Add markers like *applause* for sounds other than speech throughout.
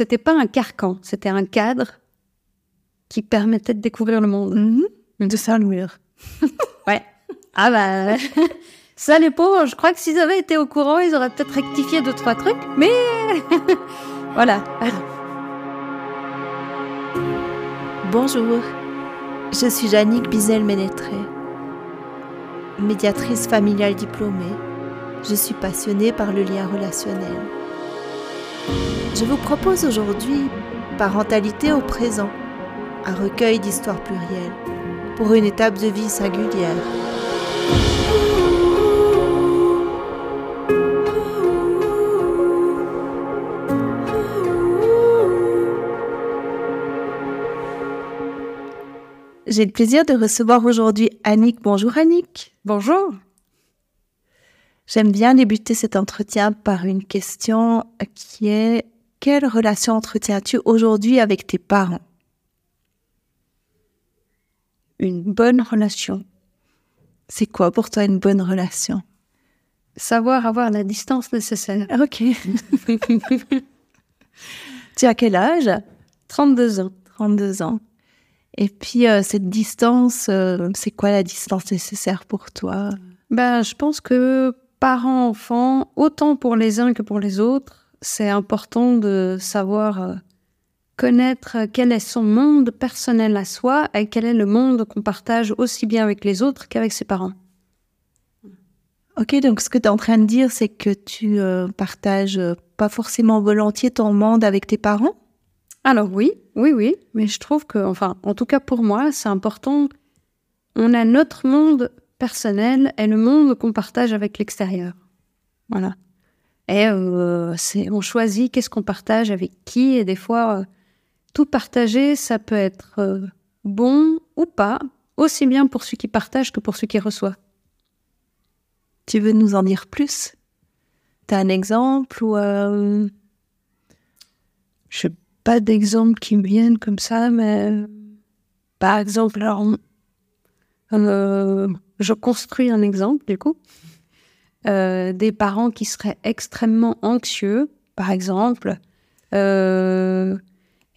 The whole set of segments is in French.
C'était pas un carcan, c'était un cadre qui permettait de découvrir le monde. De ça, le mur. *laughs* Ouais. Ah bah, *laughs* ça les pauvres, je crois que s'ils avaient été au courant, ils auraient peut-être rectifié deux, trois trucs, mais *laughs* voilà. Bonjour, je suis Jannick Bizel-Ménétré, médiatrice familiale diplômée. Je suis passionnée par le lien relationnel. Je vous propose aujourd'hui Parentalité au présent, un recueil d'histoires plurielles pour une étape de vie singulière. J'ai le plaisir de recevoir aujourd'hui Annick. Bonjour Annick. Bonjour. J'aime bien débuter cet entretien par une question qui est quelle relation entretiens-tu aujourd'hui avec tes parents? Une bonne relation. C'est quoi pour toi une bonne relation? Savoir avoir la distance nécessaire. Ok. *laughs* tu as quel âge? 32 ans. 32 ans. Et puis euh, cette distance, euh, c'est quoi la distance nécessaire pour toi? Ben, je pense que parents, enfants, autant pour les uns que pour les autres, c'est important de savoir euh, connaître quel est son monde personnel à soi et quel est le monde qu'on partage aussi bien avec les autres qu'avec ses parents. Ok, donc ce que tu es en train de dire, c'est que tu euh, partages euh, pas forcément volontiers ton monde avec tes parents? Alors oui, oui, oui, mais je trouve que, enfin, en tout cas pour moi, c'est important. On a notre monde personnel et le monde qu'on partage avec l'extérieur. Voilà. Et euh, on choisit qu'est-ce qu'on partage avec qui, et des fois, euh, tout partager, ça peut être euh, bon ou pas, aussi bien pour celui qui partage que pour celui qui reçoit. Tu veux nous en dire plus? T'as un exemple ou Je n'ai pas d'exemple qui me viennent comme ça, mais par exemple, alors, euh, je construis un exemple du coup. Euh, des parents qui seraient extrêmement anxieux, par exemple, euh,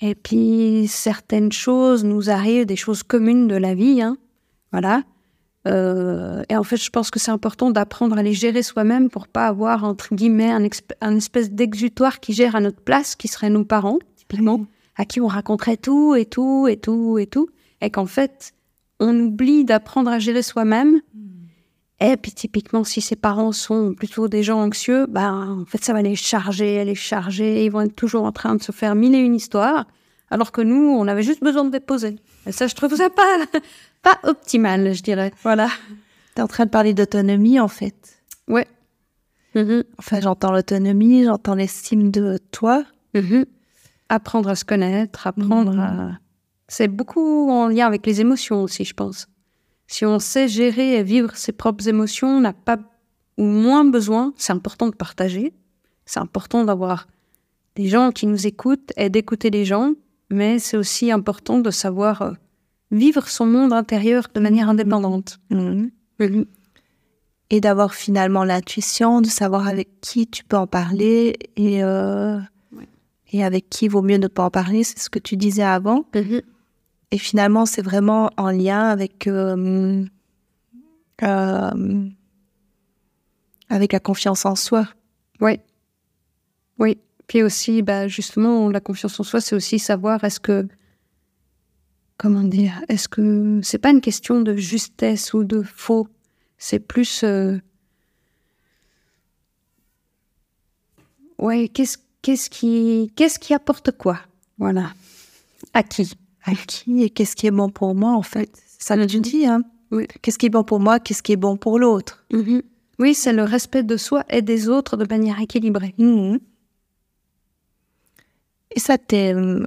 et puis certaines choses nous arrivent, des choses communes de la vie, hein, voilà. Et en fait, je pense que c'est important d'apprendre à les gérer soi-même pour pas avoir entre guillemets un espèce d'exutoire qui gère à notre place, qui serait nos parents, typiquement, à qui on raconterait tout et tout et tout et tout, et qu'en fait, on oublie d'apprendre à gérer soi-même. Et puis typiquement, si ses parents sont plutôt des gens anxieux, ben en fait, ça va les charger, les charger. Ils vont être toujours en train de se faire mille et une histoires, alors que nous, on avait juste besoin de déposer. Et ça, je trouve ça pas *laughs* pas optimal, je dirais. Voilà. T'es en train de parler d'autonomie en fait. Ouais. Mhm. Enfin, j'entends l'autonomie, j'entends l'estime de toi. Mhm. Apprendre à se connaître, apprendre Mhm. à. C'est beaucoup en lien avec les émotions aussi, je pense. Si on sait gérer et vivre ses propres émotions, on n'a pas ou moins besoin. C'est important de partager. C'est important d'avoir des gens qui nous écoutent et d'écouter les gens. Mais c'est aussi important de savoir euh, vivre son monde intérieur de manière indépendante. Mhm. Mhm. Et d'avoir finalement l'intuition de savoir avec qui tu peux en parler et, euh, Ouais. et avec qui vaut mieux ne pas en parler. C'est ce que tu disais avant. Mhm. Et finalement, c'est vraiment en lien avec, euh, euh, avec la confiance en soi. Oui. Oui. Puis aussi, bah, justement, la confiance en soi, c'est aussi savoir est-ce que. Comment dire Est-ce que c'est pas une question de justesse ou de faux C'est plus. euh, Ouais, qu'est-ce qui, qu'est-ce qui apporte quoi? Voilà. À qui? À qui et qu'est-ce qui est bon pour moi, en fait. Ça que tu dis, hein. Oui. Qu'est-ce qui est bon pour moi, qu'est-ce qui est bon pour l'autre. Mhm. Oui, c'est le respect de soi et des autres de manière équilibrée. Mhm. Et ça, euh,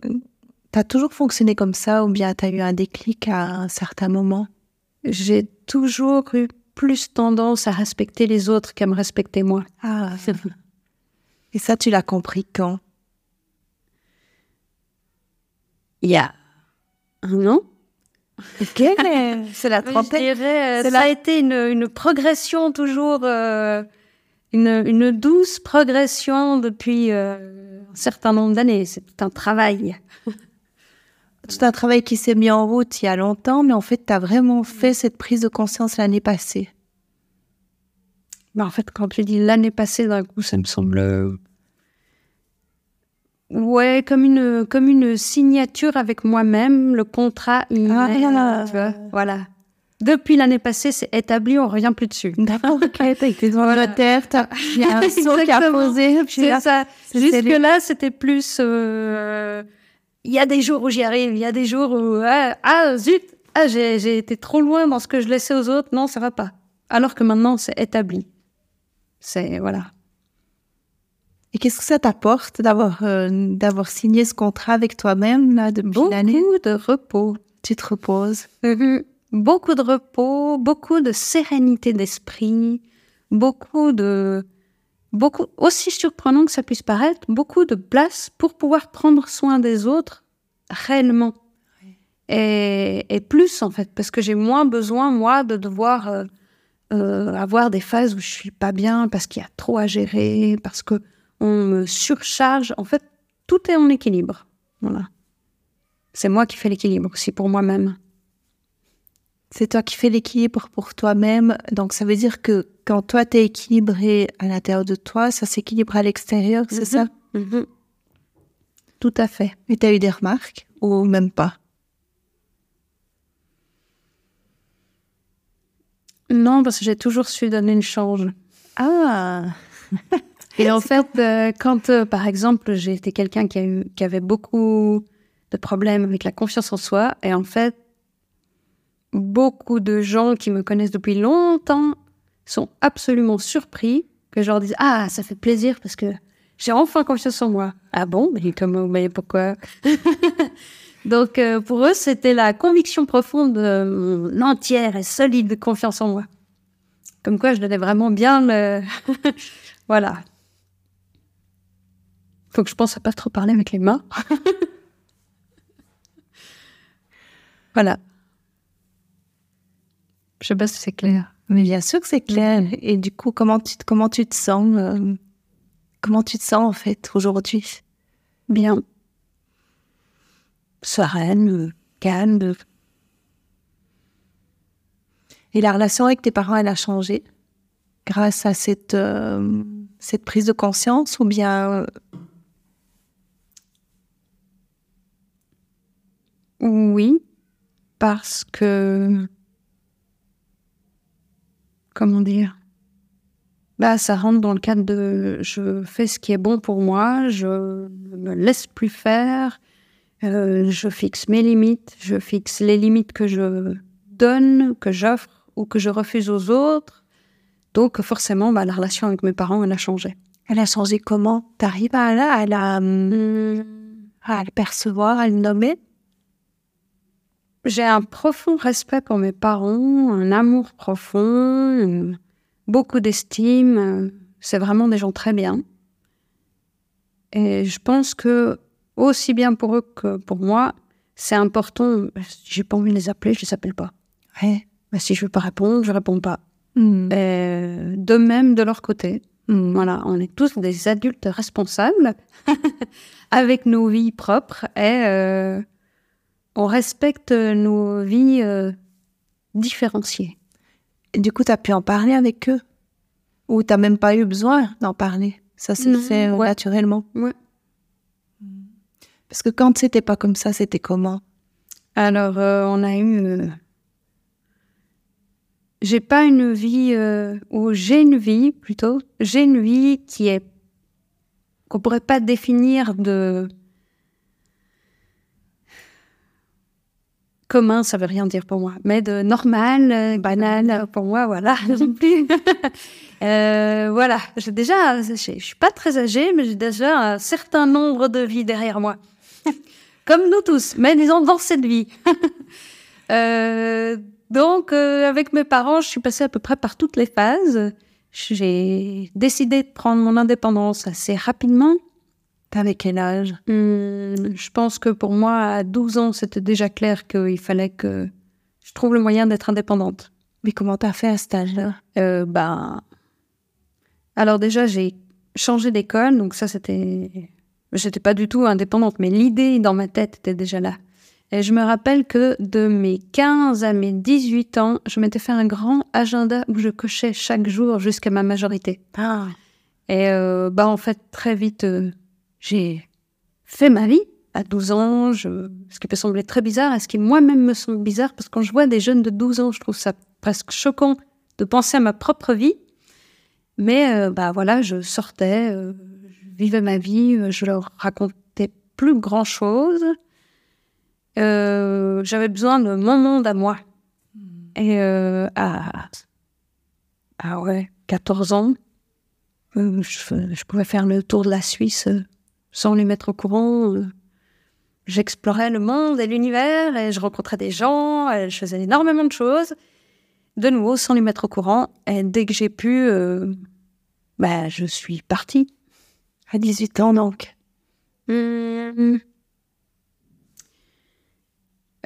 t'as toujours fonctionné comme ça ou bien t'as eu un déclic à un certain moment? J'ai toujours eu plus tendance à respecter les autres qu'à me respecter moi. Ah. Et ça, tu l'as compris quand? *laughs* Il y a un an. Ok, c'est la *laughs* Je trentaine. dirais, euh, C'est ça la- a été une, une progression toujours, euh, une, une douce progression depuis euh, certain nombre d'années. C'est tout un travail. *laughs* tout un travail qui s'est mis en route il y a longtemps, mais en fait, tu as vraiment fait cette prise de conscience l'année passée. en fait, quand tu dis l'année passée, d'un coup, ça me semble. Ouais, comme une, comme une signature avec moi-même, le contrat. Ah, tu vois, voilà. Depuis l'année passée, c'est établi, on revient plus dessus. D'accord, ok, *laughs* t'as été dans la terre, il y a un *laughs* saut qui a posé. C'est ça. Jusque-là, c'était plus... Euh, il y a des jours où j'y arrive, il y a des jours où... Ah, ah zut, ah, j'ai été trop loin dans ce que je laissais aux autres. Non, ça va pas. Alors que maintenant, c'est établi. C'est... Voilà. Et qu'est-ce que ça t'apporte d'avoir euh, d'avoir signé ce contrat avec toi-même là depuis Beaucoup de repos. Tu te reposes. Mm-hmm beaucoup de repos, beaucoup de sérénité d'esprit, beaucoup de, beaucoup, aussi surprenant que ça puisse paraître, beaucoup de place pour pouvoir prendre soin des autres réellement. Et, et, plus en fait, parce que j'ai moins besoin, moi, de devoir euh, euh, avoir des phases où je suis pas bien parce qu'il y a trop à gérer, parce que on me surcharge. En fait, tout est en équilibre. Voilà. C'est moi qui fais l'équilibre aussi pour moi-même. C'est toi qui fais l'équilibre pour toi-même. Donc, ça veut dire que quand toi, tu es équilibré à l'intérieur de toi, ça s'équilibre à l'extérieur, c'est ça? Mm-hmm. Mm-hmm. Tout à fait. Et tu as eu des remarques? Ou même pas? Non, parce que j'ai toujours su donner une change. Ah *laughs* Et en fait, euh, quand, euh, par exemple, j'ai été quelqu'un qui, qui avait beaucoup de problèmes avec la confiance en soi, et en fait, beaucoup de gens qui me connaissent depuis longtemps sont absolument surpris que je leur dise Ah, ça fait plaisir parce que j'ai enfin confiance en moi. Ah bon? Mais comment Mais pourquoi? *laughs* Donc euh, pour eux, c'était la conviction profonde, euh, entière et solide confiance en moi. Comme quoi, je donnais vraiment bien le. *laughs* voilà. Faut que je pense à pas trop parler avec les mains. *laughs* voilà. Je sais pas si c'est clair. Mais bien sûr que c'est clair. Et du coup, comment tu, comment tu te sens euh, Comment tu te sens en fait aujourd'hui? Bien. Sereine, calme. Et la relation avec tes parents, elle a changé grâce à cette, euh, cette prise de conscience ou bien Oui, parce que comment dire bah, ça rentre dans le cadre de je fais ce qui est bon pour moi, je ne me laisse plus faire, euh, je fixe mes limites, je fixe les limites que je donne, que j'offre ou que je refuse aux autres. Donc forcément, bah, la relation avec mes parents, elle a changé. Elle a changé comment? T'arrives à, à, à, la, à le percevoir, à le nommer? J'ai un profond respect pour mes parents, un amour profond, beaucoup d'estime. C'est vraiment des gens très bien. Et je pense que, aussi bien pour eux que pour moi, c'est important. J'ai pas envie de les appeler, je les appelle pas. Ouais. Mais si je veux pas répondre, je réponds pas. Hmm. de même de leur côté. Hmm. Voilà, on est tous des adultes responsables *laughs* avec nos vies propres et euh, on respecte nos vies euh, différenciées. Et du coup, tu as pu en parler avec eux? Ou tu même pas eu besoin d'en parler? Ça s'est fait euh, naturellement Ouais. Parce que quand c'était pas comme ça, c'était comment? Alors, euh, on a eu. J'ai pas une vie. ou j'ai une vie, plutôt. J'ai une vie qui est. qu'on pourrait pas définir de commun, ça veut rien dire pour moi, mais de normal, euh, banal, pour moi, voilà, *laughs* plus. *laughs* euh, voilà, j'ai déjà, je suis pas très âgée, mais j'ai déjà un certain nombre de vies derrière moi, *laughs* comme nous tous, mais disons dans cette vie. euh, donc, euh, avec mes parents, je suis passée à peu près par toutes les phases. J'ai décidé de prendre mon indépendance assez rapidement. Avec quel âge? Hmm, Je pense que pour moi, à 12 ans, c'était déjà clair qu'il fallait que je trouve le moyen d'être indépendante. Mais comment t'as fait à cet âge-là? Euh, Ben, alors déjà, j'ai changé d'école, donc ça c'était j'étais pas du tout indépendante, mais l'idée dans ma tête était déjà là. Et je me rappelle que de mes 15 à mes 18 ans, je m'étais fait un grand agenda où je cochais chaque jour jusqu'à ma majorité. Ah. Et euh, bah en fait, très vite, euh, j'ai fait ma vie. À 12 ans, je... ce qui peut sembler très bizarre, et ce qui moi-même me semble bizarre, parce que quand je vois des jeunes de 12 ans, je trouve ça presque choquant de penser à ma propre vie. Mais euh, bah voilà, je sortais, euh, je vivais ma vie, euh, je leur racontais plus grand-chose. Euh, J'avais besoin de mon monde à moi. Et euh, à, ah ouais, 14 ans, je, pouvais faire le tour de la Suisse sans les mettre au courant. J'explorais le monde et l'univers et je rencontrais des gens, et je faisais énormément de choses. De nouveau, sans les mettre au courant. Et dès que j'ai pu, euh, bah, je suis partie. À 18 ans, donc. Hum.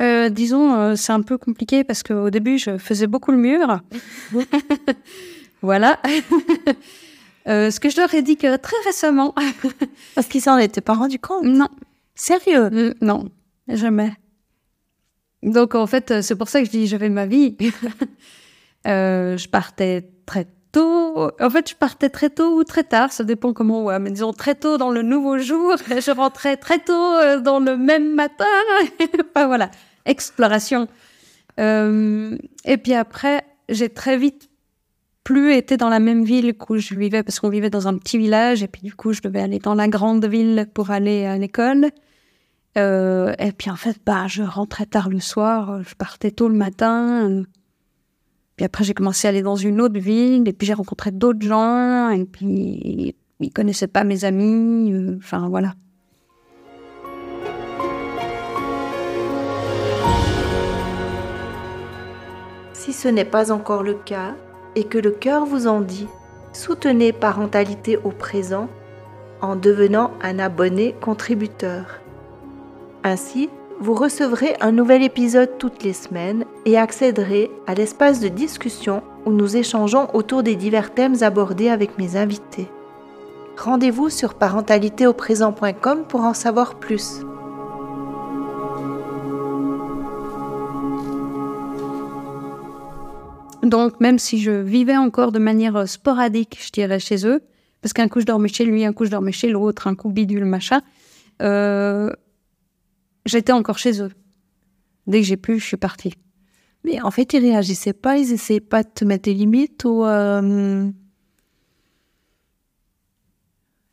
Euh, disons, euh, c'est un peu compliqué parce qu'au début, je faisais beaucoup le mur. *laughs* voilà. *laughs* Euh, ce que je leur ai dit que très récemment. *laughs* Parce qu'ils s'en étaient pas rendus compte. non, Sérieux? Non, jamais. Donc en fait, c'est pour ça que je dis j'avais ma vie. *laughs* Euh, je partais très tôt. En fait, je partais très tôt ou très tard, ça dépend comment on voit. Mais disons très tôt dans le nouveau jour, *laughs* je rentrais très tôt euh, dans le même matin. enfin voilà, exploration. Euh, et puis après, j'ai très vite plus été dans la même ville où je vivais parce qu'on vivait dans un petit village et puis du coup je devais aller dans la grande ville pour aller à l'école. Euh, et puis en fait, bah, je rentrais tard le soir, je partais tôt le matin. Puis après, j'ai commencé à aller dans une autre ville, et puis j'ai rencontré d'autres gens, et puis ils connaissaient pas mes amis. euh, Enfin, voilà. Si ce n'est pas encore le cas et que le cœur vous en dit, soutenez Parentalité au présent en devenant un abonné contributeur. Ainsi, vous recevrez un nouvel épisode toutes les semaines et accéderez à l'espace de discussion où nous échangeons autour des divers thèmes abordés avec mes invités. Rendez-vous sur parentalitéauprésent.com pour en savoir plus. Donc, même si je vivais encore de manière euh, sporadique, je dirais, chez eux, parce qu'un coup je dormais chez lui, un coup je dormais chez l'autre, un coup bidule, machin, euh, j'étais encore chez eux. Dès que j'ai pu, je suis partie. Mais en fait, ils réagissaient pas, ils essayaient pas de te mettre des limites ou. euh,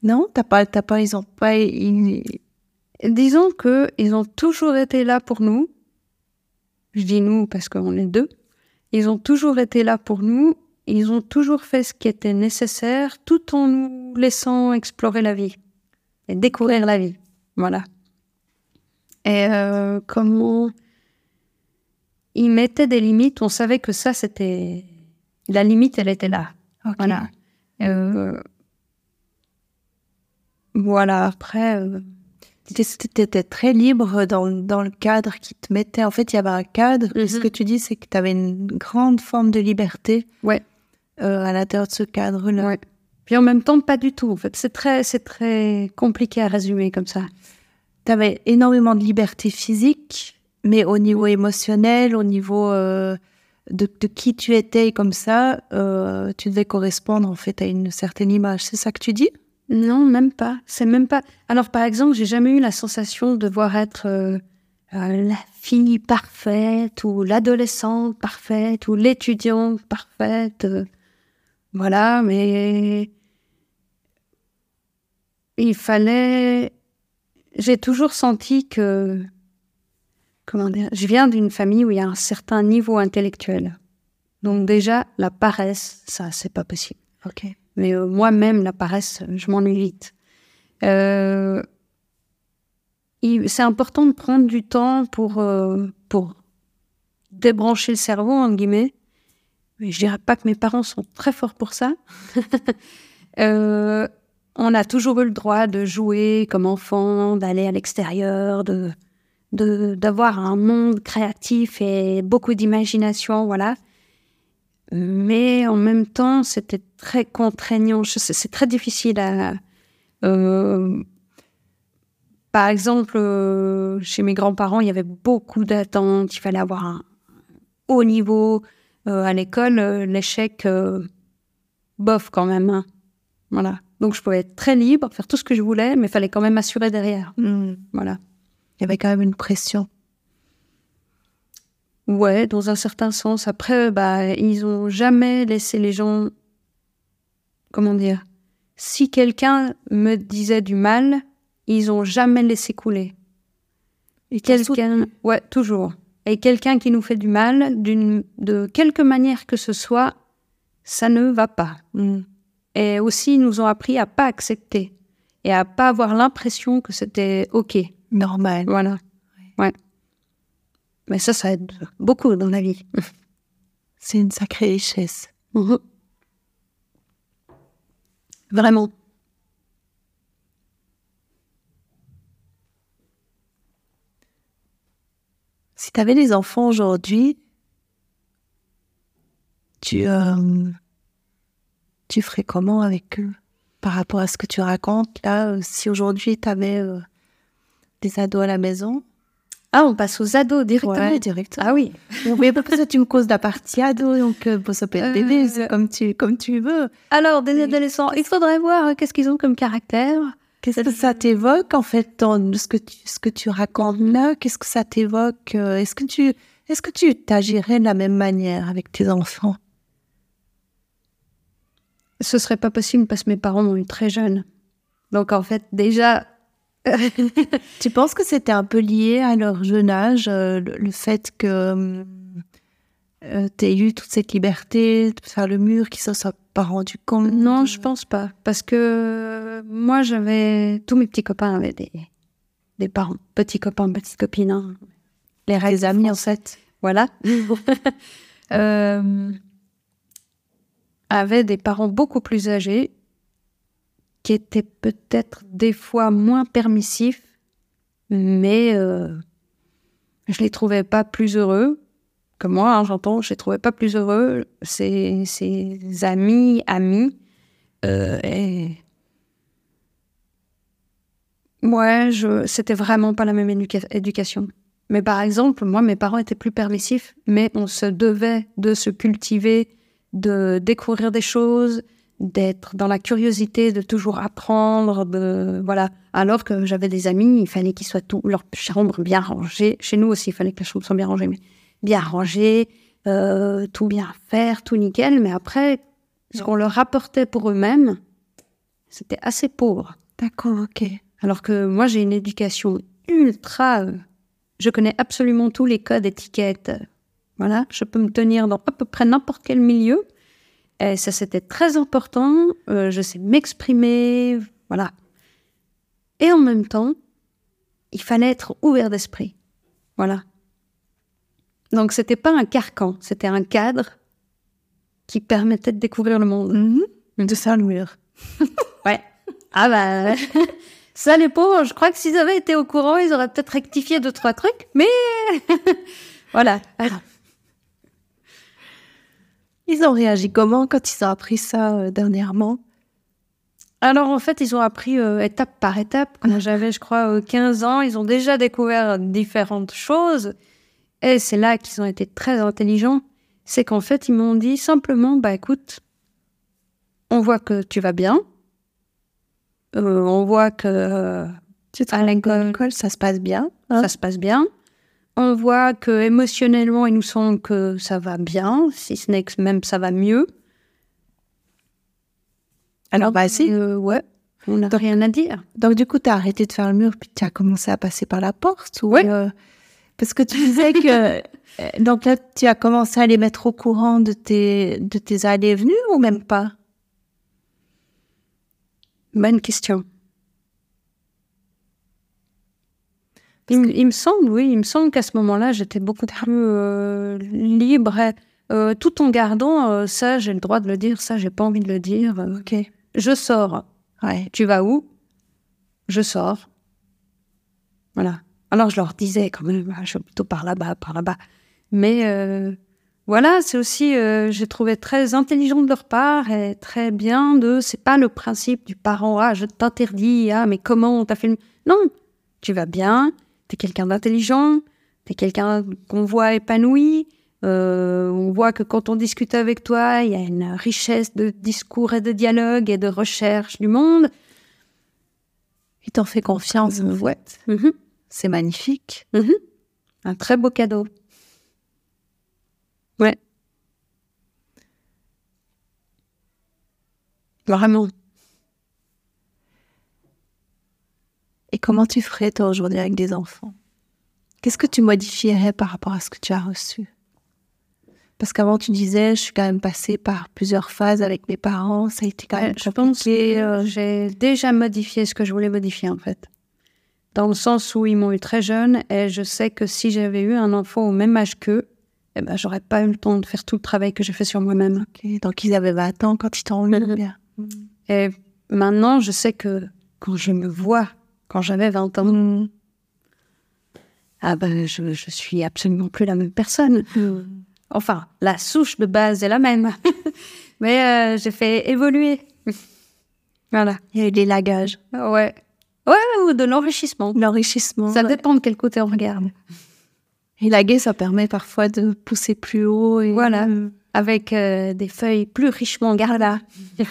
Non, t'as pas, t'as pas, ils ont pas. ils- Disons que ils ont toujours été là pour nous. Je dis nous parce qu'on est deux. Ils ont toujours été là pour nous. Ils ont toujours fait ce qui était nécessaire, tout en nous laissant explorer la vie et découvrir la vie. Voilà. Et euh, comment ils mettaient des limites, on savait que ça c'était la limite, elle était là. Voilà. Euh, voilà. Après. euh, Tu étais très libre dans, dans le cadre qui te mettait. En fait, il y avait un cadre. et Ce Mhm. que tu dis, c'est que tu avais une grande forme de liberté Ouais. euh, à l'intérieur de ce cadre-là. Ouais. Puis en même temps, pas du tout. En fait, c'est très, c'est très compliqué à résumer comme ça. Tu avais énormément de liberté physique, mais au niveau émotionnel, au niveau euh, de, de qui tu étais, comme ça, euh, tu devais correspondre en fait à une certaine image. C'est ça que tu dis? Non, même pas. C'est même pas. Alors, par exemple, j'ai jamais eu la sensation de devoir être euh, euh, la fille parfaite ou l'adolescente parfaite ou l'étudiante parfaite. euh, voilà, mais il fallait. J'ai toujours senti que. Comment dire Je viens d'une famille où il y a un certain niveau intellectuel. Donc, déjà, la paresse, ça, c'est pas possible. Ok. Mais euh, moi-même, la paresse, je m'ennuie vite. Euh, c'est important de prendre du temps pour, euh, pour débrancher le cerveau, entre guillemets. Mais je dirais pas que mes parents sont très forts pour ça. *laughs* Euh, on a toujours eu le droit de jouer comme enfant, d'aller à l'extérieur, de- d'avoir un monde créatif et beaucoup d'imagination, voilà. Mais en même temps, c'était très contraignant. C'est très difficile à. euh, par exemple, euh, chez mes grands-parents, il y avait beaucoup d'attentes. Il fallait avoir un haut niveau. Euh, à l'école, l'échec, bof quand même. hein. Voilà. Donc, je pouvais être très libre, faire tout ce que je voulais, mais il fallait quand même assurer derrière. Hmm. Voilà. Il y avait quand même une pression. Ouais, dans un certain sens. Après, bah, ils ont jamais laissé les gens. Comment dire Si quelqu'un me disait du mal, ils ont jamais laissé couler. Et Quelqu'un, ouais, toujours. Et quelqu'un qui nous fait du mal, d'une, de quelque manière que ce soit, ça ne va pas. Hmm. Et aussi, ils nous ont appris à pas accepter et à pas avoir l'impression que c'était ok. Normal. Voilà. Ouais. Mais ça, ça aide beaucoup dans la vie. *laughs* C'est une sacrée richesse. Mhm. Vraiment. Si tu avais des enfants aujourd'hui, tu, euh, tu ferais comment avec eux par rapport à ce que tu racontes là? Euh, Si aujourd'hui tu avais des ados à la maison Ah, on passe aux ados directement. Ouais, directement. Ah oui. *laughs* Oui, parce que tu me causes de la partie ado, donc euh, ça peut être bébé, Euh, c'est comme tu, comme tu veux. Alors, des adolescents, il faudrait voir euh, qu'est-ce qu'ils ont comme caractère? Qu'est-ce que ça t'évoque en fait dans ce que tu, ce que tu racontes là? Qu'est-ce que ça t'évoque euh, Est-ce que tu est-ce que tu t'agirais de la même manière avec tes enfants? Ce serait pas possible parce que mes parents m'ont eu très jeune. Donc, en fait, déjà. *laughs* Tu penses que c'était un peu lié à leur jeune âge, euh, le, le fait que tu aies eu toute cette liberté de faire le mur, qu'ils ne se soient pas rendus compte? Non, je pense pas. Parce que moi, j'avais. Tous mes petits copains avaient des, des parents. Petits copains, petites copines. hein. Les règles Tes amis, en fait. Voilà. *laughs* euh, avaient des parents beaucoup plus âgés qui étaient peut-être des fois moins permissifs, mais euh, je les trouvais pas plus heureux que moi, hein, j'entends, je les trouvais pas plus heureux. Ces, ces amis, amis, euh, et... Ouais, je... c'était vraiment pas la même éduca- éducation. Mais par exemple, moi, mes parents étaient plus permissifs, mais on se devait de se cultiver, de découvrir des choses, d'être dans la curiosité, de toujours apprendre, de voilà. Alors que j'avais des amis, il fallait qu'ils soient tout leur chambre bien rangée. Chez nous aussi, il fallait que la chambre soit bien rangée, mais bien rangée, euh, tout bien faire, tout nickel. Mais après, ce qu'on leur apportait pour eux-mêmes, c'était assez pauvre. D'accord, ok. Alors que moi, j'ai une éducation ultra. je connais absolument tous les codes étiquettes. Voilà, je peux me tenir dans à peu près n'importe quel milieu. Et ça, c'était très important. Euh, je sais m'exprimer. Voilà. Et en même temps, il fallait être ouvert d'esprit. Voilà. Donc, c'était pas un carcan, c'était un cadre qui permettait de découvrir le monde. Mhm. De ça, le mur. *laughs* Ouais. Ah bah. *laughs* Ça, les pauvres, je crois que s'ils avaient été au courant, ils auraient peut-être rectifié deux, trois trucs, mais. *laughs* voilà. Alors, Ils ont réagi comment quand ils ont appris ça euh, dernièrement? Alors, en fait, ils ont appris euh, étape par étape. Quand j'avais, je crois, euh, 15 ans, ils ont déjà découvert différentes choses. Et c'est là qu'ils ont été très intelligents. C'est qu'en fait, ils m'ont dit simplement, bah écoute, on voit que tu vas bien. Euh, on voit que euh, À l'école, ça se passe bien hein ça se passe bien. On voit que émotionnellement, il nous semble que ça va bien, si ce n'est que même ça va mieux. Alors, bah si. Euh, ouais, on n'a rien à dire. Donc, du coup, tu as arrêté de faire le mur, puis tu as commencé à passer par la porte ou, Ouais. euh, Parce que tu disais que. *laughs* euh, Donc là, tu as commencé à les mettre au courant de tes, de tes allées et venues ou même pas? Bonne question. Il, me- il me semble, oui, il me semble qu'à ce moment-là, j'étais beaucoup plus euh, libre, euh, tout en gardant euh, ça, j'ai le droit de le dire, ça, j'ai pas envie de le dire. euh, Ok. je sors. Ouais. Tu vas où? Je sors. Voilà. Alors je leur disais quand même, ah, je suis plutôt par là-bas, par là-bas. Mais euh, voilà, c'est aussi, euh, j'ai trouvé très intelligent de leur part et très bien de, c'est pas le principe du parent, ah, je t'interdis, ah, mais comment t'as fait le... Non, tu vas bien, tu es quelqu'un d'intelligent, tu es quelqu'un qu'on voit épanoui. Euh, on voit que quand on discute avec toi, il y a une richesse de discours et de dialogue et de recherche du monde. Il t'en fait confiance. Ouais. Mhm. C'est magnifique. Mhm. Un très beau cadeau. Ouais. Vraiment. Et comment tu ferais toi aujourd'hui avec des enfants? Qu'est-ce que tu modifierais par rapport à ce que tu as reçu? Parce qu'avant tu disais, je suis quand même passée par plusieurs phases avec mes parents, ça a été quand même Je pense que euh, j'ai déjà modifié ce que je voulais modifier en fait. Dans le sens où ils m'ont eu très jeune et je sais que si j'avais eu un enfant au même âge qu'eux, eh ben, j'aurais pas eu le temps de faire tout le travail que j'ai fait sur moi-même. Donc ils avaient 20 ans quand ils t'ont eu bien. *laughs* Et maintenant, je sais que quand je me vois, quand j'avais 20 ans, Mm. ah ben, je, je suis absolument plus la même personne. Enfin, la souche de base est la même. *laughs* Mais euh, j'ai fait évoluer. *laughs* voilà. Il y a eu des lagages, Ouais. Ouais, ou de l'enrichissement. l'enrichissement. Ça dépend de quel côté on regarde. Et laguer, ça permet parfois de pousser plus haut. Et... Voilà. Avec euh, des feuilles plus richement gardées. *laughs*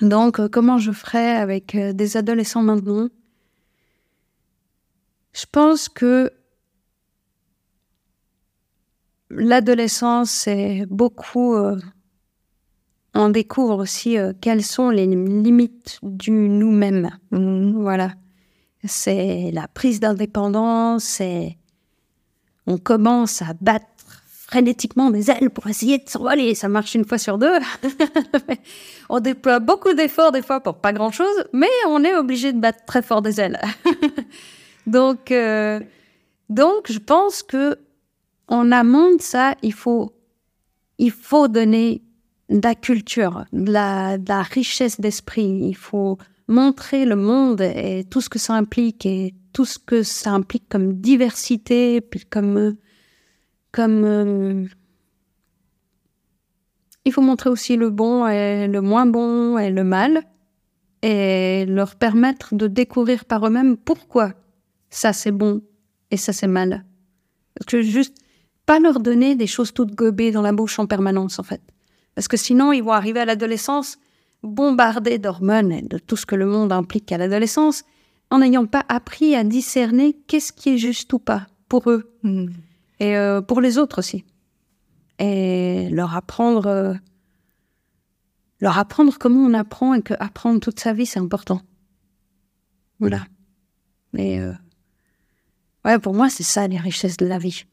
Donc, euh, comment je ferais avec euh, des adolescents maintenant? Je pense que l'adolescence, c'est beaucoup. euh, on découvre aussi quelles sont les limites du nous-mêmes. Voilà. C'est la prise d'indépendance, c'est. On commence à battre frénétiquement des ailes pour essayer de s'envoler. Ça marche une fois sur deux. *laughs* on déploie beaucoup d'efforts des fois pour pas grand-chose, mais on est obligé de battre très fort des ailes. *laughs* donc, euh, donc, je pense que en amont de ça, il faut, il faut donner de la culture, de la, de la richesse d'esprit. Il faut montrer le monde et tout ce que ça implique et tout ce que ça implique comme diversité, puis comme, comme euh, il faut montrer aussi le bon et le moins bon et le mal et leur permettre de découvrir par eux-mêmes pourquoi ça c'est bon et ça c'est mal. Parce que juste pas leur donner des choses toutes gobées dans la bouche en permanence en fait. Parce que sinon ils vont arriver à l'adolescence bombardés d'hormones et de tout ce que le monde implique à l'adolescence en n'ayant pas appris à discerner qu'est-ce qui est juste ou pas pour eux Mm. Et euh, pour les autres aussi. Et leur apprendre, euh, leur apprendre comment on apprend et que apprendre toute sa vie c'est important. Voilà. Et euh, ouais, pour moi c'est ça les richesses de la vie.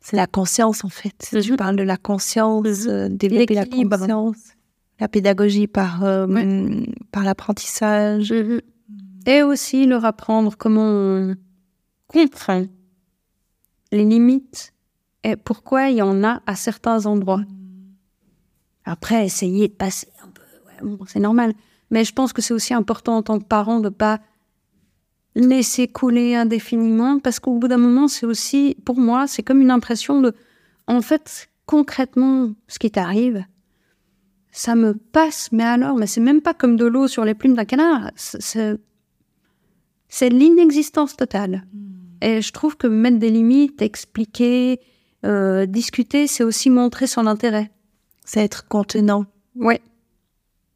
C'est la conscience, en fait. Tu Mhm. parles de la conscience, euh, développer la conscience, la pédagogie par, Ouais. mm, par l'apprentissage. Et aussi leur apprendre comment on comprend les limites et pourquoi il y en a à certains endroits. Après, essayer de passer un peu, c'est normal. Mais je pense que c'est aussi important en tant que parent de pas laisser couler indéfiniment parce qu'au bout d'un moment, c'est aussi, pour moi, c'est comme une impression de, en fait, concrètement, ce qui t'arrive, ça me passe, mais alors, mais c'est même pas comme de l'eau sur les plumes d'un canard. C'est- l'inexistence totale. Et je trouve que mettre des limites, expliquer, euh, discuter, c'est aussi montrer son intérêt. C'est être contenant. Ouais.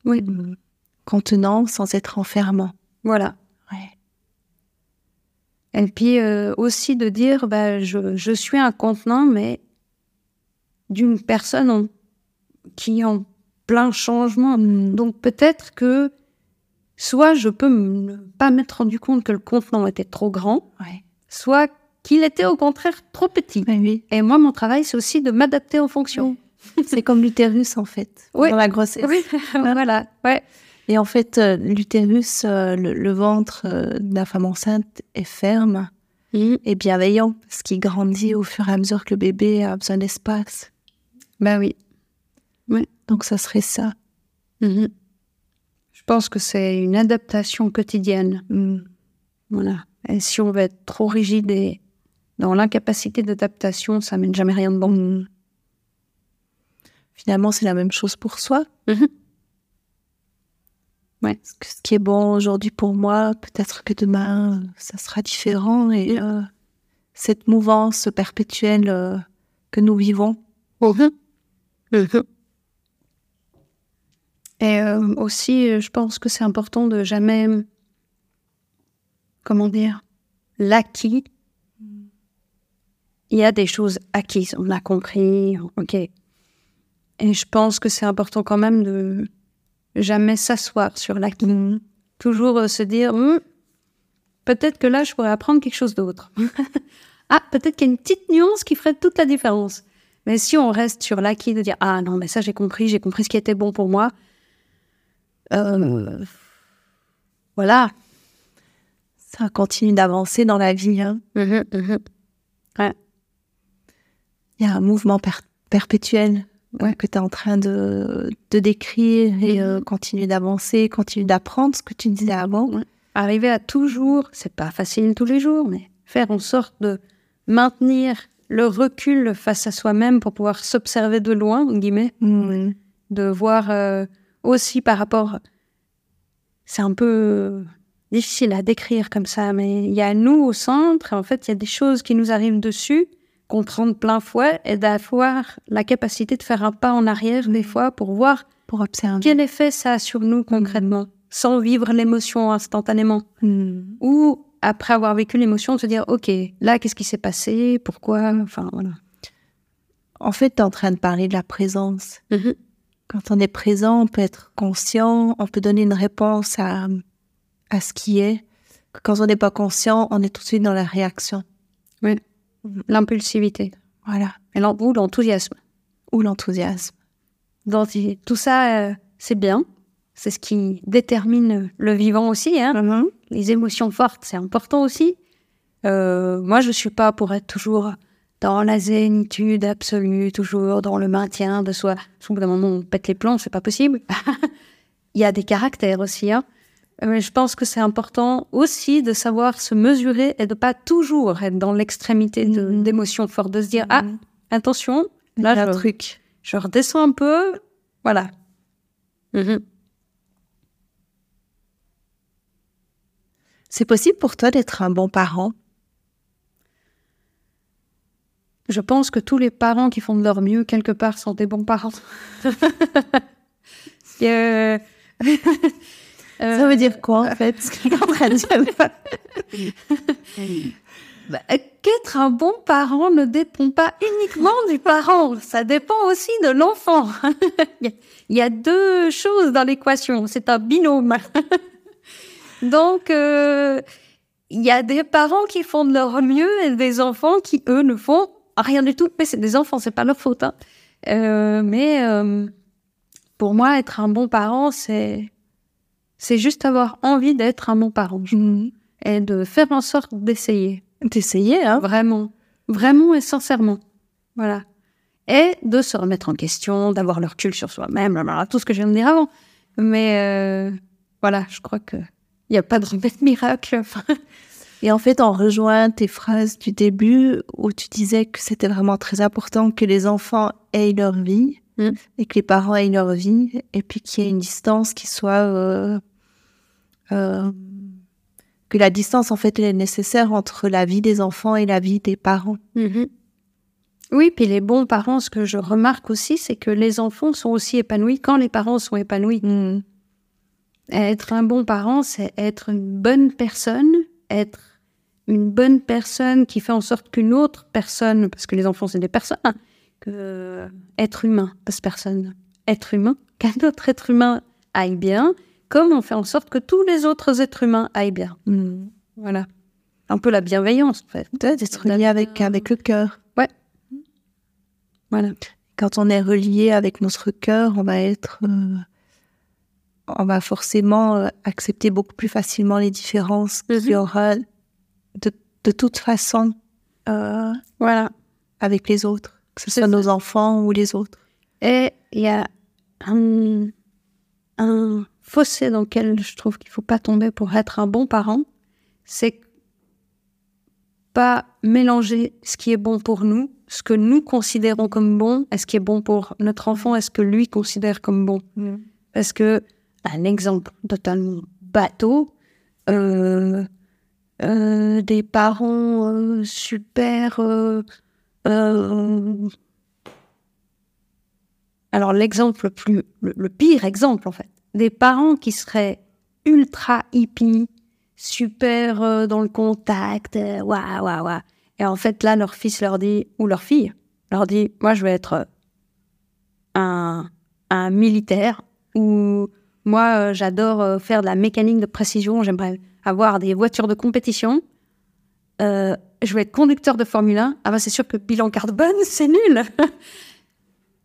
Oui. Mm. Contenant sans être enfermant. Voilà. Ouais. Et puis euh, aussi de dire, bah, je, je suis un contenant, mais d'une personne en- qui est en plein changement. Donc peut-être que soit je peux ne pas m'être rendu compte que le contenant était trop grand, Ouais. Soit qu'il était au contraire trop petit. Ouais, oui. Et moi, mon travail, c'est aussi de m'adapter en fonction. *laughs* C'est comme l'utérus, en fait, Oui. dans la grossesse. Oui, *laughs* *laughs* voilà. Ouais. Et en fait, euh, l'utérus, euh, le, le ventre euh, de la femme enceinte est ferme et bienveillant parce qu'il grandit au fur et à mesure que le bébé a besoin d'espace. Ben oui. Donc, ça serait ça. Mhm. Je pense que c'est une adaptation quotidienne. Mm. Voilà. Et si on veut être trop rigide et dans l'incapacité d'adaptation, ça mène jamais rien de bon. Finalement, c'est la même chose pour soi. Mhm. Ouais. Ce qui est bon aujourd'hui pour moi, peut-être que demain, ça sera différent. Et euh, cette mouvance perpétuelle euh, que nous vivons. Mhm. Et euh, aussi, je pense que c'est important de jamais, comment dire, l'acquis. Il y a des choses acquises, on a compris, ok. Et je pense que c'est important quand même de jamais s'asseoir sur l'acquis. Toujours euh, se dire, Hum, peut-être que là, je pourrais apprendre quelque chose d'autre. *laughs* ah, peut-être qu'il y a une petite nuance qui ferait toute la différence. Mais si on reste sur l'acquis de dire, ah non, mais ça, j'ai compris, j'ai compris ce qui était bon pour moi. Euh, voilà. Ça continue d'avancer dans la vie. Hein. Mhm, mhm. Ouais. Il y a un mouvement per- perpétuel Ouais. que tu es en train de, de décrire et Mhm. euh, continue d'avancer, continue d'apprendre ce que tu disais avant. Ouais. Arriver à toujours, c'est pas facile tous les jours, mais faire en sorte de maintenir le recul face à soi-même pour pouvoir s'observer de loin, en guillemets, de voir euh, aussi par rapport. C'est un peu difficile à décrire comme ça, mais il y a nous au centre, et en fait, il y a des choses qui nous arrivent dessus, qu'on prend de plein fouet, et d'avoir la capacité de faire un pas en arrière des fois pour voir Pour observer. quel effet ça a sur nous concrètement, sans vivre l'émotion instantanément. Mm. Ou après avoir vécu l'émotion, de se dire, OK, là, qu'est-ce qui s'est passé Pourquoi Enfin, voilà. En fait, tu es en train de parler de la présence. Quand on est présent, on peut être conscient, on peut donner une réponse à, à ce qui est. Quand on n'est pas conscient, on est tout de suite dans la réaction. L'impulsivité. Voilà. Et ou l'enthousiasme. Ou l'enthousiasme. Donc, tout ça, euh, c'est bien. C'est ce qui détermine le vivant aussi. Hein. Les émotions fortes, c'est important aussi. Euh, moi, je suis pas pour être toujours dans la zénitude absolue, toujours dans le maintien de soi. Qu'au bout d'un moment, on pète les plombs, c'est pas possible. *laughs* Il y a des caractères aussi. Hein. Je pense que c'est important aussi de savoir se mesurer et de pas toujours être dans l'extrémité Mhm. d'émotions fortes, de se dire ah attention, Il y a là un je, truc. je redescends un peu, voilà. Mhm. C'est possible pour toi d'être un bon parent? Je pense que tous les parents qui font de leur mieux, quelque part, sont des bons parents. *laughs* *laughs* Euh, *laughs* Ça veut dire quoi, en fait, *laughs* bah, qu'être un bon parent ne dépend pas uniquement du parent, ça dépend aussi de l'enfant. Il y a- il y a deux choses dans l'équation, c'est un binôme. *laughs* Donc, euh, il y a des parents qui font de leur mieux et des enfants qui, eux, ne font rien du tout. Mais c'est des enfants, c'est pas leur faute. hein. Euh, mais euh, pour moi, être un bon parent, c'est c'est juste avoir envie d'être un bon parent Mhm. et de faire en sorte d'essayer. D'essayer, hein Vraiment. Vraiment et sincèrement. Voilà. Et de se remettre en question, d'avoir le recul sur soi-même, tout ce que je viens de dire avant. Mais euh, voilà, je crois que il n'y a pas de remède *laughs* miracle. Et en fait, on rejoint tes phrases du début où tu disais que c'était vraiment très important que les enfants aient leur vie Mm. et que les parents aient leur vie et puis qu'il y ait une distance qui soit... euh, euh, que la distance, en fait, elle est nécessaire entre la vie des enfants et la vie des parents. Mhm. Oui, puis les bons parents, ce que je remarque aussi, c'est que les enfants sont aussi épanouis quand les parents sont épanouis. Mm. Être un bon parent, c'est être une bonne personne, être une bonne personne qui fait en sorte qu'une autre personne, parce que les enfants c'est des personnes, hein, que être humain, pas personne, être humain, *laughs* qu'un autre être humain aille bien, comme on fait en sorte que tous les autres êtres humains aillent bien. Mm. Voilà. Un peu la bienveillance, en fait. Ouais, D'être lié avec, avec le cœur. Voilà. Quand on est relié avec notre cœur, on va être... euh, on va forcément euh, accepter beaucoup plus facilement les différences qu'il y Mhm. aura de, de toute façon euh, Voilà. avec les autres, que ce soit ça. nos enfants ou les autres. Et il y a un, un fossé dans lequel je trouve qu'il faut pas tomber pour être un bon parent, c'est pas mélanger ce qui est bon pour nous, ce que nous considérons comme bon, et ce qui est bon pour notre enfant, est ce que lui considère comme bon. Parce que un exemple totalement bateau, euh, euh, des parents euh, super. Alors l'exemple le plus, le, pire exemple en fait, des parents qui seraient ultra hippies, super dans le contact, waouh waouh waouh. Et en fait là leur fils leur dit ou leur fille leur dit, moi je vais être un, un militaire ou moi j'adore faire de la mécanique de précision, j'aimerais avoir des voitures de compétition. Euh, je vais être conducteur de Formule 1. Ah bah c'est sûr que bilan carbone, *laughs* c'est nul.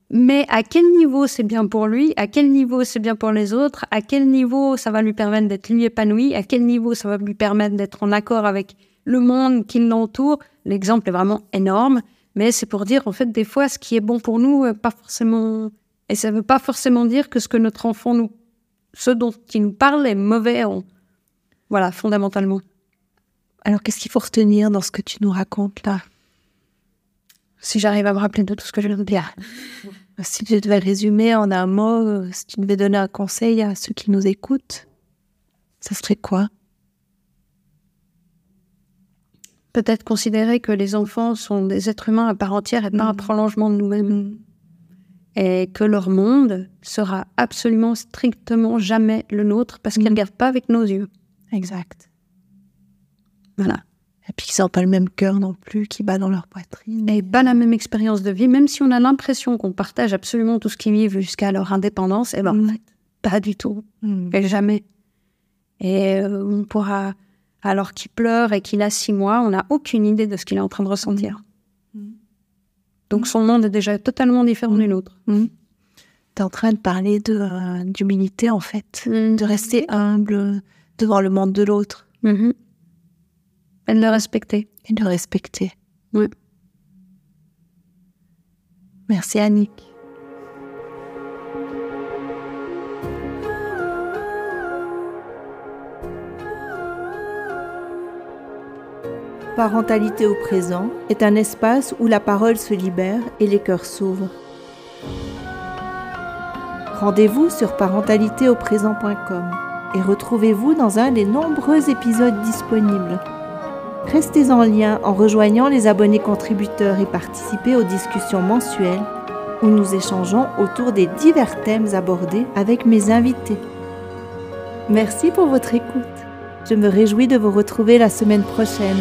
Mais à quel niveau c'est bien pour lui? À quel niveau c'est bien pour les autres? À quel niveau ça va lui permettre d'être lui épanoui À quel niveau ça va lui permettre d'être en accord avec le monde qui l'entoure? L'exemple est vraiment énorme, mais c'est pour dire en fait des fois ce qui est bon pour nous, pas forcément. Et ça ne veut pas forcément dire que ce que notre enfant nous, ce dont il nous parle est mauvais. Voilà, fondamentalement. Alors, qu'est-ce qu'il faut retenir dans ce que tu nous racontes là? Si j'arrive à me rappeler de tout ce que je viens de dire. *laughs* Si je devais résumer en un mot, euh, si tu devais donner un conseil à ceux qui nous écoutent, ça serait quoi? Peut-être considérer que les enfants sont des êtres humains à part entière et pas un mm. prolongement de nous-mêmes. Mm. Et que leur monde sera absolument strictement jamais le nôtre parce qu'ils ne mm. regardent pas avec nos yeux. Exact. Voilà. Et puis qu'ils n'ont pas le même cœur non plus qui bat dans leur poitrine. Et pas la même expérience de vie, même si on a l'impression qu'on partage absolument tout ce qu'ils vivent jusqu'à leur indépendance, et eh ben en fait, pas du tout. Mm. Et jamais. Et euh, on pourra, alors qu'il pleure et qu'il a six mois, on n'a aucune idée de ce qu'il est en train de ressentir. Mm. Mm. Donc son monde est déjà totalement différent du nôtre. Tu es en train de parler euh, d'humilité en fait, de rester humble, devant le monde de l'autre. Et de le respecter. Et de le respecter. Oui. Merci Annick. Parentalité au présent est un espace où la parole se libère et les cœurs s'ouvrent. Rendez-vous sur parentalitéauprésent.com et retrouvez-vous dans un des nombreux épisodes disponibles. Restez en lien en rejoignant les abonnés contributeurs et participez aux discussions mensuelles où nous échangeons autour des divers thèmes abordés avec mes invités. Merci pour votre écoute. Je me réjouis de vous retrouver la semaine prochaine.